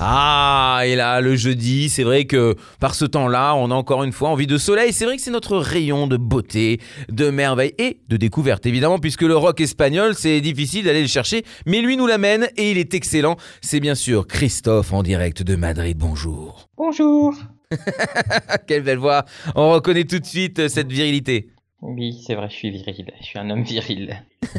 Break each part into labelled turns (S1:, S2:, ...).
S1: Ah, et là, le jeudi, c'est vrai que par ce temps-là, on a encore une fois envie de soleil. C'est vrai que c'est notre rayon de beauté, de merveille et de découverte, évidemment, puisque le rock espagnol, c'est difficile d'aller le chercher, mais lui nous l'amène et il est excellent. C'est bien sûr Christophe en direct de Madrid. Bonjour.
S2: Bonjour.
S1: Quelle belle voix. On reconnaît tout de suite cette virilité.
S2: Oui, c'est vrai, je suis viril. Je suis un homme viril.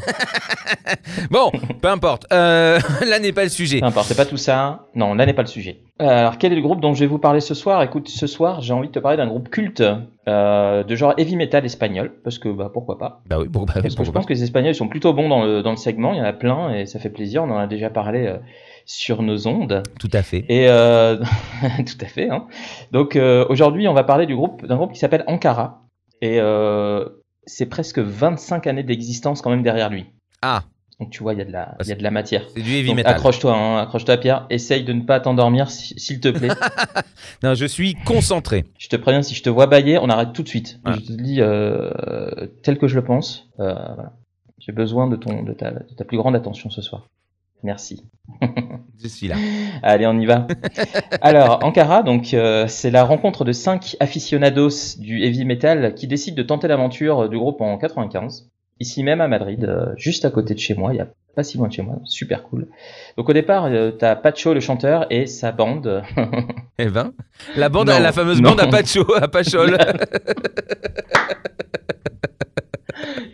S1: Bon, peu importe. Euh, là n'est pas le sujet.
S2: Peu importe, c'est pas tout ça. Non, là n'est pas le sujet. Euh, alors, quel est le groupe dont je vais vous parler ce soir? Écoute, ce soir, j'ai envie de te parler d'un groupe culte euh, de genre heavy metal espagnol, parce que bah pourquoi pas
S1: Bah oui, bon, bah,
S2: Parce que je pense que les Espagnols sont plutôt bons dans le, dans le segment. Il y en a plein et ça fait plaisir. On en a déjà parlé euh, sur nos ondes.
S1: Tout à fait.
S2: Et euh, tout à fait. Hein. Donc euh, aujourd'hui, on va parler du groupe d'un groupe qui s'appelle Ankara. Et euh, c'est presque 25 années d'existence quand même derrière lui.
S1: Ah,
S2: Donc tu vois, il y a de la, il y a de la matière.
S1: c'est du heavy metal.
S2: accroche-toi, hein, accroche-toi Pierre. Essaye de ne pas t'endormir si- s'il te plaît.
S1: Non, je suis concentré.
S2: je te préviens, si je te vois bailler, on arrête tout de suite.
S1: Ouais.
S2: Je te dis euh, tel que je le pense. Euh, voilà. J'ai besoin de, ton, de, ta, de ta plus grande attention ce soir. Merci.
S1: Je suis là.
S2: Allez, on y va. Alors, Ankara, donc, euh, c'est la rencontre de cinq aficionados du heavy metal qui décident de tenter l'aventure du groupe en 95, ici même à Madrid, euh, juste à côté de chez moi, il y a pas si loin de chez moi, super cool. Donc au départ, euh, t'as Pacho le chanteur et sa bande.
S1: Eh ben, la bande,
S2: Non,
S1: la fameuse
S2: non.
S1: bande à Pacho, à Pachol.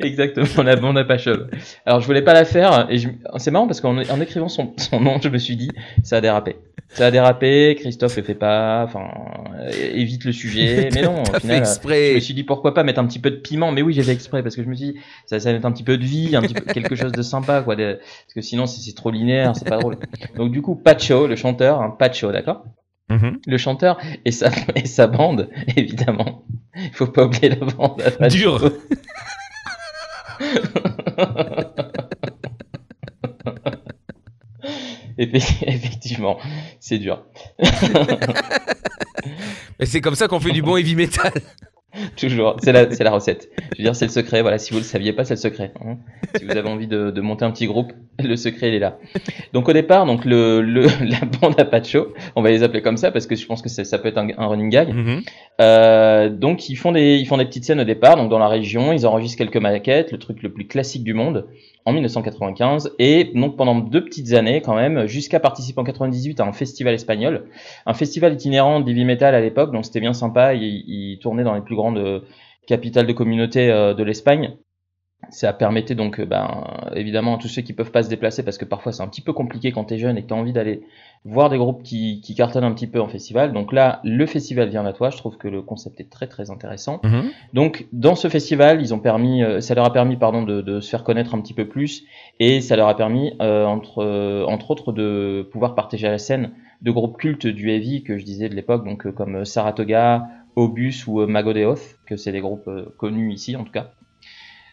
S2: Exactement, la bande à Pachol. Alors je voulais pas la faire et je- c'est marrant parce qu'en en écrivant son, son nom, je me suis dit ça a dérapé. Ça a dérapé, Christophe le fait pas, enfin évite le sujet, mais non, au final, Je me suis dit pourquoi pas mettre un petit peu de piment, mais oui j'ai fait exprès parce que je me suis dit ça, ça va mettre un petit peu de vie, un petit peu quelque chose de sympa quoi, de- parce que sinon c'est trop linéaire, c'est pas drôle. Donc du coup Pacho, le chanteur, hein, Pacho, d'accord,
S1: Mhm.
S2: le chanteur et sa et sa bande évidemment, il faut pas oublier la bande. à Pacho.
S1: Dur.
S2: Effe- Effectivement, c'est dur.
S1: Et c'est comme ça qu'on fait du bon heavy metal.
S2: Toujours, c'est la, c'est la recette. Je veux dire, c'est le secret. Voilà, si vous le saviez pas, c'est le secret. hein. Si vous avez envie de, de monter un petit groupe, le secret il est là. Donc au départ, donc le, le la bande à Pacho, on va les appeler comme ça parce que je pense que c'est- ça peut être un, un running gag.
S1: Mhm.
S2: Euh, donc ils font des ils font des petites scènes au départ, donc dans la région, ils enregistrent quelques maquettes, le truc le plus classique du monde, en 1995, et donc pendant deux petites années quand même, jusqu'à participer en 98 à un festival espagnol, un festival itinérant d'heavy metal à l'époque, donc c'était bien sympa, ils, ils tournaient dans les plus grandes euh, capitales de communauté euh, de l'Espagne. Ça permettait donc, euh, ben, évidemment, à tous ceux qui peuvent pas se déplacer, parce que parfois c'est un petit peu compliqué quand t'es jeune et que t'as envie d'aller voir des groupes qui, qui cartonnent un petit peu en festival. Donc là, le festival vient à toi. Je trouve que le concept est très très intéressant.
S1: Mhm.
S2: Donc dans ce festival, ils ont permis, euh, ça leur a permis pardon de, de se faire connaître un petit peu plus et ça leur a permis euh, entre euh, entre autres de pouvoir partager la scène de groupes cultes du heavy que je disais de l'époque, donc euh, comme Saratoga, Obus ou Mago de Oz, que c'est des groupes connus ici en tout cas.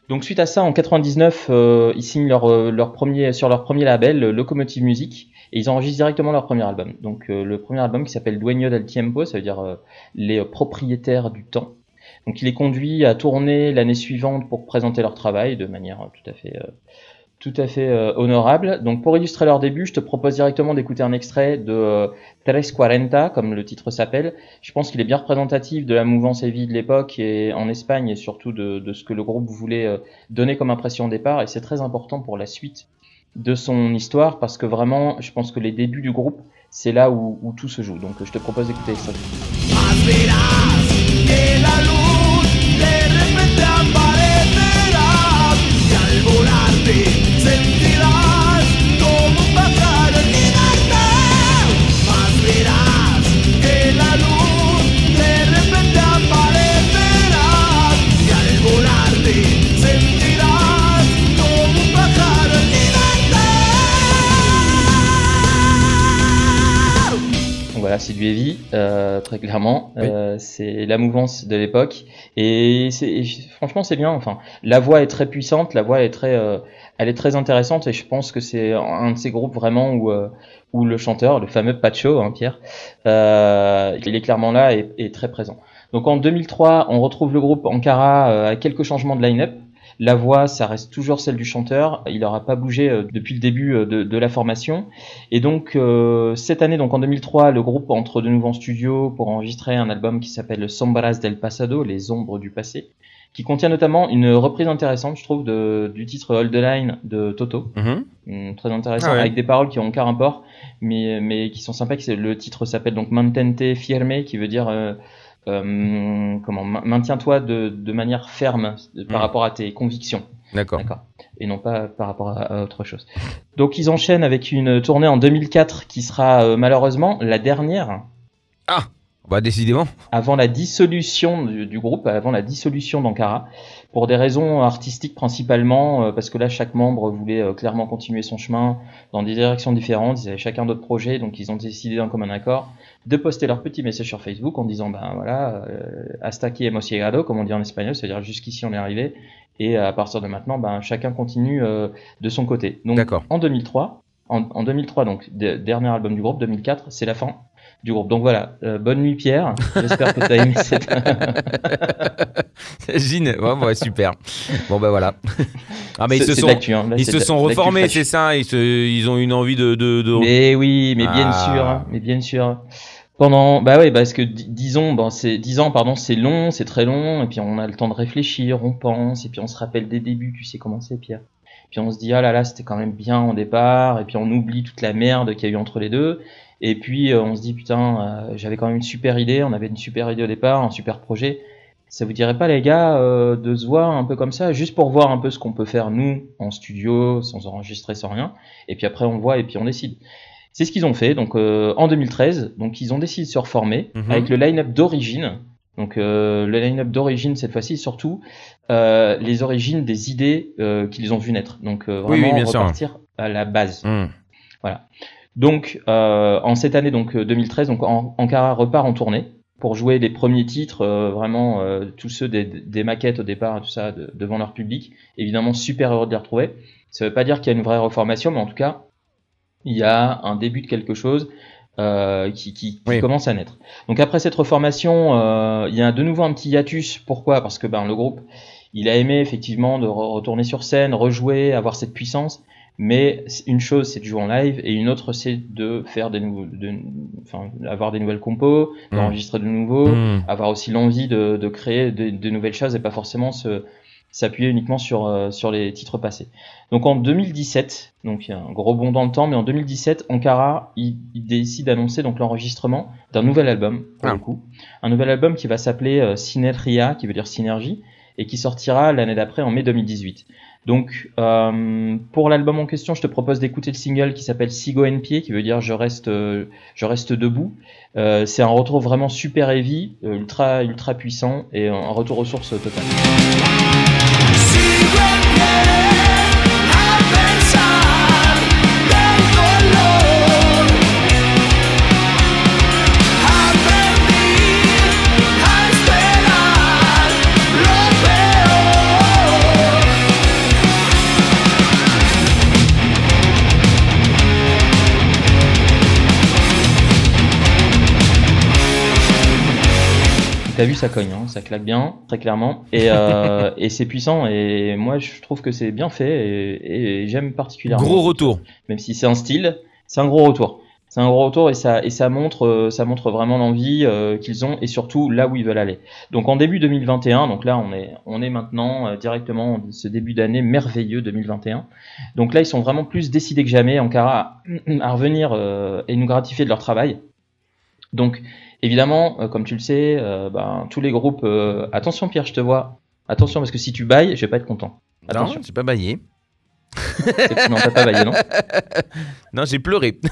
S2: Donc suite à ça, en 99, euh, ils signent leur, euh, leur premier, sur leur premier label, euh, Locomotive Music, et ils enregistrent directement leur premier album. Donc euh, le premier album qui s'appelle Dueño del Tiempo, ça veut dire euh, les euh, propriétaires du temps. Donc il les conduit à tourner l'année suivante pour présenter leur travail de manière tout à fait, tout à fait euh, honorable. Donc pour illustrer leur début, je te propose directement d'écouter un extrait de euh, Tres Cuarenta, comme le titre s'appelle. Je pense qu'il est bien représentatif de la mouvance heavy de l'époque et en Espagne et surtout de, de ce que le groupe voulait euh, donner comme impression au départ. Et c'est très important pour la suite de son histoire parce que vraiment, je pense que les débuts du groupe, c'est là où, où tout se joue. Donc je te propose d'écouter l'extrait. Euh, très clairement.
S1: Oui.
S2: Euh, c'est la mouvance de l'époque. Et, et franchement, c'est bien. Enfin, la voix est très puissante, la voix est très, euh, elle est très intéressante et je pense que c'est un de ces groupes vraiment où, euh, où le chanteur, le fameux Pacho, hein, Pierre, euh, il est clairement là et, et, très présent. Donc en 2003, on retrouve le groupe Ankara euh, avec quelques changements de line-up. La voix, ça reste toujours celle du chanteur. Il n'aura pas bougé euh, depuis le début euh, de, de, la formation. Et donc euh, cette année, donc en 2003, le groupe entre de nouveau en studio pour enregistrer un album qui s'appelle Sombras del Pasado, les ombres du passé, qui contient notamment une reprise intéressante, je trouve, de, du titre Hold the Line de Toto.
S1: Mhm.
S2: Très intéressant,
S1: Ah ouais.
S2: avec des paroles qui ont aucun rapport, mais, mais qui sont sympas. Le titre s'appelle donc Mantente Firme, qui veut dire euh, comment ma- maintiens-toi de, de manière ferme par
S1: Mm.
S2: rapport à tes convictions.
S1: D'accord.
S2: Et non pas par rapport à, à autre chose. Donc ils enchaînent avec une tournée en 2004 qui sera euh, malheureusement la dernière
S1: Bah décidément.
S2: avant la dissolution du, du groupe, avant la dissolution d'Ankara, pour des raisons artistiques principalement, euh, parce que là chaque membre voulait euh, clairement continuer son chemin dans des directions différentes, ils avaient chacun d'autres projets, donc ils ont décidé d'un commun accord de poster leur petit message sur Facebook en disant ben voilà, euh, hasta aquí hemos llegado, comme on dit en espagnol, c'est-à-dire jusqu'ici on est arrivé, et à partir de maintenant, ben chacun continue euh, de son côté. Donc en 2003, en, en 2003 donc de- dernier album du groupe, 2004, c'est la fin du groupe. Donc voilà, euh, bonne nuit Pierre, j'espère que tu as aimé cette...
S1: Gine. Ouais, ouais, super. Bon bah voilà. Ah mais ils se sont
S2: hein. Là,
S1: ils se sont reformés, c'est ça. Ils se ils ont une envie de de, de...
S2: Mais oui, mais bien
S1: Ah.
S2: sûr, hein, mais bien sûr. Pendant, bah oui, parce que di- disons, bon, c'est 10 ans, pardon, c'est long, c'est très long, et puis on a le temps de réfléchir, on pense, et puis on se rappelle des débuts, tu sais comment c'est, Pierre. Puis on se dit, ah là là, c'était quand même bien au départ, et puis on oublie toute la merde qu'il y a eu entre les deux, et puis euh, on se dit, putain, euh, j'avais quand même une super idée, on avait une super idée au départ, un super projet. Ça vous dirait pas, les gars, euh, de se voir un peu comme ça, juste pour voir un peu ce qu'on peut faire nous en studio, sans enregistrer, sans rien, et puis après on voit et puis on décide. C'est ce qu'ils ont fait. Donc euh, en 2013, donc ils ont décidé de se reformer
S1: Mhm.
S2: avec le line-up d'origine. Donc euh, le line-up d'origine cette fois-ci, surtout euh, les origines des idées euh, qu'ils ont vu naître. Donc euh,
S1: Oui, oui,
S2: vraiment
S1: bien sûr.
S2: repartir à la base.
S1: Hmm.
S2: Donc euh, en cette année donc euh, 2013, donc An- Ankara repart en tournée pour jouer les premiers titres, euh, vraiment euh, tous ceux des, des maquettes au départ, tout ça de- devant leur public. Évidemment super heureux de les retrouver. Ça veut pas dire qu'il y a une vraie reformation, mais en tout cas il y a un début de quelque chose euh, qui, qui, qui
S1: Oui.
S2: commence à naître. Donc après cette reformation, euh, il y a de nouveau un petit hiatus. Pourquoi? Parce que ben, le groupe, il a aimé effectivement de re- retourner sur scène, rejouer, avoir cette puissance. Mais une chose, c'est de jouer en live, et une autre, c'est de faire des nouveaux, de, enfin, avoir des nouvelles compos, d'enregistrer de nouveau,
S1: Hmm.
S2: avoir aussi l'envie de, de créer de, de nouvelles choses et pas forcément se s'appuyer uniquement sur euh, sur les titres passés. Donc en 2017, donc il y a un gros bond dans le temps, mais en 2017, Ankara il, il décide d'annoncer donc l'enregistrement d'un nouvel album pour
S1: Ah.
S2: le coup, un nouvel album qui va s'appeler euh, Synergia, qui veut dire synergie, et qui sortira l'année d'après en mai 2018. Donc euh, pour l'album en question, je te propose d'écouter le single qui s'appelle Sigo en Pie, qui veut dire je reste je reste debout. Euh, c'est un retour vraiment super heavy, euh, ultra ultra puissant et un retour aux sources total. T'as vu, ça cogne, hein, ça claque bien, très clairement, et, euh, et c'est puissant. Et moi, je trouve que c'est bien fait et, et j'aime particulièrement.
S1: Gros retour.
S2: même si c'est un style, c'est un gros retour. C'est un gros retour et ça, et ça montre, euh, ça montre vraiment l'envie euh, qu'ils ont et surtout là où ils veulent aller. Donc en début 2021, donc là on est, on est maintenant euh, directement en ce début d'année merveilleux 2021. Donc là ils sont vraiment plus décidés que jamais, Ankara, à, à revenir euh, et nous gratifier de leur travail. Donc évidemment, euh, comme tu le sais, euh, ben, tous les groupes, euh, attention Pierre, je te vois, attention parce que si tu bailles, je vais pas être content.
S1: Non,
S2: Attention,
S1: j'ai pas baillé.
S2: non t'as pas baillé non
S1: Non, j'ai pleuré.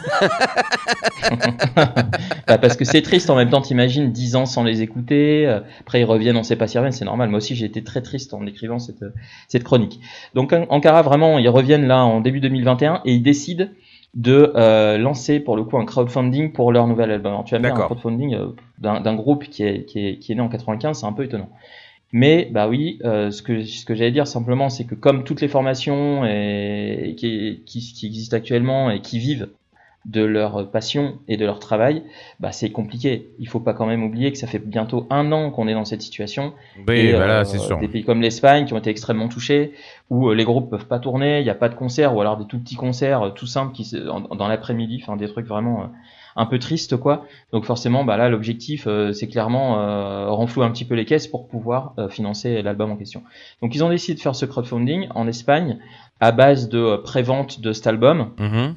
S2: Bah, parce que c'est triste en même temps, t'imagines 10 ans sans les écouter, après ils reviennent, on sait pas s'ils reviennent, c'est normal. Moi aussi j'ai été très triste en écrivant cette, cette chronique. Donc An- Ankara, vraiment, ils reviennent là en début 2021 et ils décident de euh, lancer pour le coup un crowdfunding pour leur nouvel album. Alors, tu dire un crowdfunding euh, d'un d'un groupe qui est, qui, est, qui est né en 95, c'est un peu étonnant. Mais bah oui, euh, ce que ce que j'allais dire simplement, c'est que comme toutes les formations et, qui, qui, qui existent actuellement et qui vivent de leur passion et de leur travail, bah c'est compliqué. Il faut pas quand même oublier que ça fait bientôt un an qu'on est dans cette situation.
S1: Oui,
S2: Et,
S1: voilà,
S2: euh,
S1: c'est sûr.
S2: Des pays comme l'Espagne qui ont été extrêmement touchés, où euh, les groupes peuvent pas tourner, il n'y a pas de concert, ou alors des tout petits concerts euh, tout simples qui dans l'après-midi, enfin des trucs vraiment un peu tristes quoi. Donc forcément, bah là l'objectif euh, c'est clairement euh, renflouer un petit peu les caisses pour pouvoir euh, financer l'album en question. Donc ils ont décidé de faire ce crowdfunding en Espagne à base de prévente de cet album
S1: Mhm.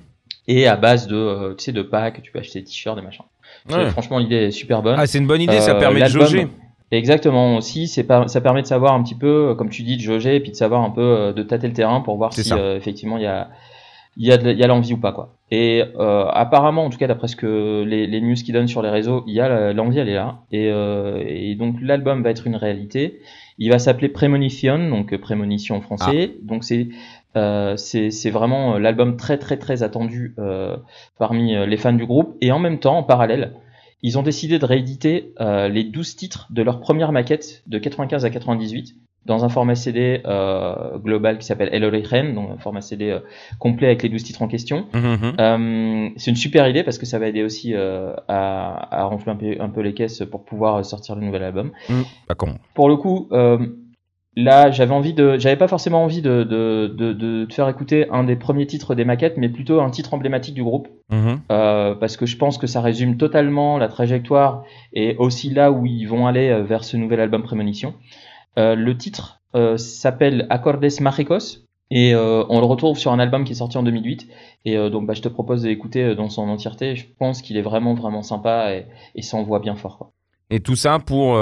S2: Et à base de euh, tu sais de packs, tu peux acheter des t-shirts, des machins.
S1: Ouais.
S2: Franchement l'idée est super bonne.
S1: Ah, c'est une bonne idée, ça
S2: Euh,
S1: permet de jauger.
S2: Exactement aussi, ça permet de savoir un petit peu, euh, comme tu dis, de jauger et puis de savoir un peu, de tâter le terrain pour voir si euh, effectivement il y a, il y a, de- il y a l'envie ou pas quoi. Et euh, apparemment, en tout cas d'après ce que les, les news qui donnent sur les réseaux, il y a l'envie, elle est là. Et, euh, et donc l'album va être une réalité. Il va s'appeler Premonition, donc prémonition en français. Donc c'est euh, c'est vraiment euh, l'album très très très attendu euh, parmi euh, les fans du groupe. Et en même temps, en parallèle, ils ont décidé de rééditer euh, les 12 titres de leur première maquette de 95 à 98 dans un format CD euh, global qui s'appelle El Origen, donc un format CD complet avec les 12 titres en question.
S1: Mhm, mhm.
S2: Euh, c'est une super idée parce que ça va aider aussi euh, à, à renflouer un peu, un peu les caisses pour pouvoir sortir le nouvel album.
S1: Pas con.
S2: Pour le coup, euh, là, j'avais envie de, j'avais pas forcément envie de, de, de, de te faire écouter un des premiers titres des maquettes, mais plutôt un titre emblématique du groupe,
S1: Mhm.
S2: euh, parce que je pense que ça résume totalement la trajectoire et aussi là où ils vont aller euh, vers ce nouvel album Prémonition. Euh, le titre euh, s'appelle Accordes Mágicos et on le retrouve sur un album qui est sorti en 2008 et donc bah, je te propose euh, dans son entièreté. Je pense qu'il est vraiment vraiment sympa et, et ça envoie bien fort. Quoi.
S1: Et tout ça pour,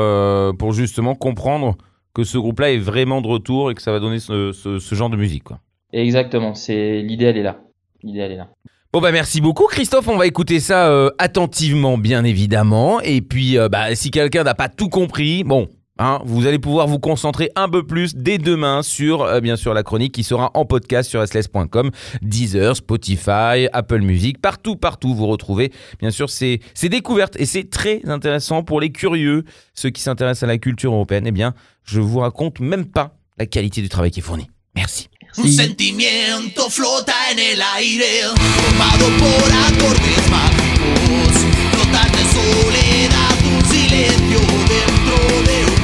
S1: pour justement comprendre que ce groupe-là est vraiment de retour et que ça va donner ce, ce- ce genre de musique. Quoi.
S2: Exactement, c'est l'idée elle est là. L'idée elle est là.
S1: Bon bah merci beaucoup Christophe, on va écouter ça euh, attentivement bien évidemment. Et puis euh, bah, si quelqu'un n'a pas tout compris, bon, hein, vous allez pouvoir vous concentrer un peu plus dès demain sur euh, bien sûr la chronique qui sera en podcast sur sls.com, Deezer, Spotify, Apple Music, partout partout vous retrouvez bien sûr ces, ces découvertes et c'est très intéressant pour les curieux, ceux qui s'intéressent à la culture européenne. Eh bien je vous raconte même pas la qualité du travail qui est fourni. Merci.
S3: Un sentimiento flota en el aire, formado por acordes mágicos, notas de soledad, un silencio dentro de un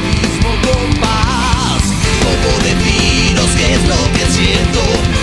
S3: compás. ¿Cómo deciros qué es lo que siento?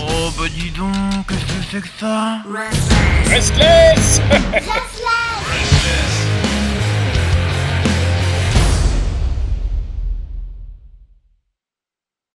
S3: Oh bah dis donc, qu'est-ce que c'est que ça?
S4: Restless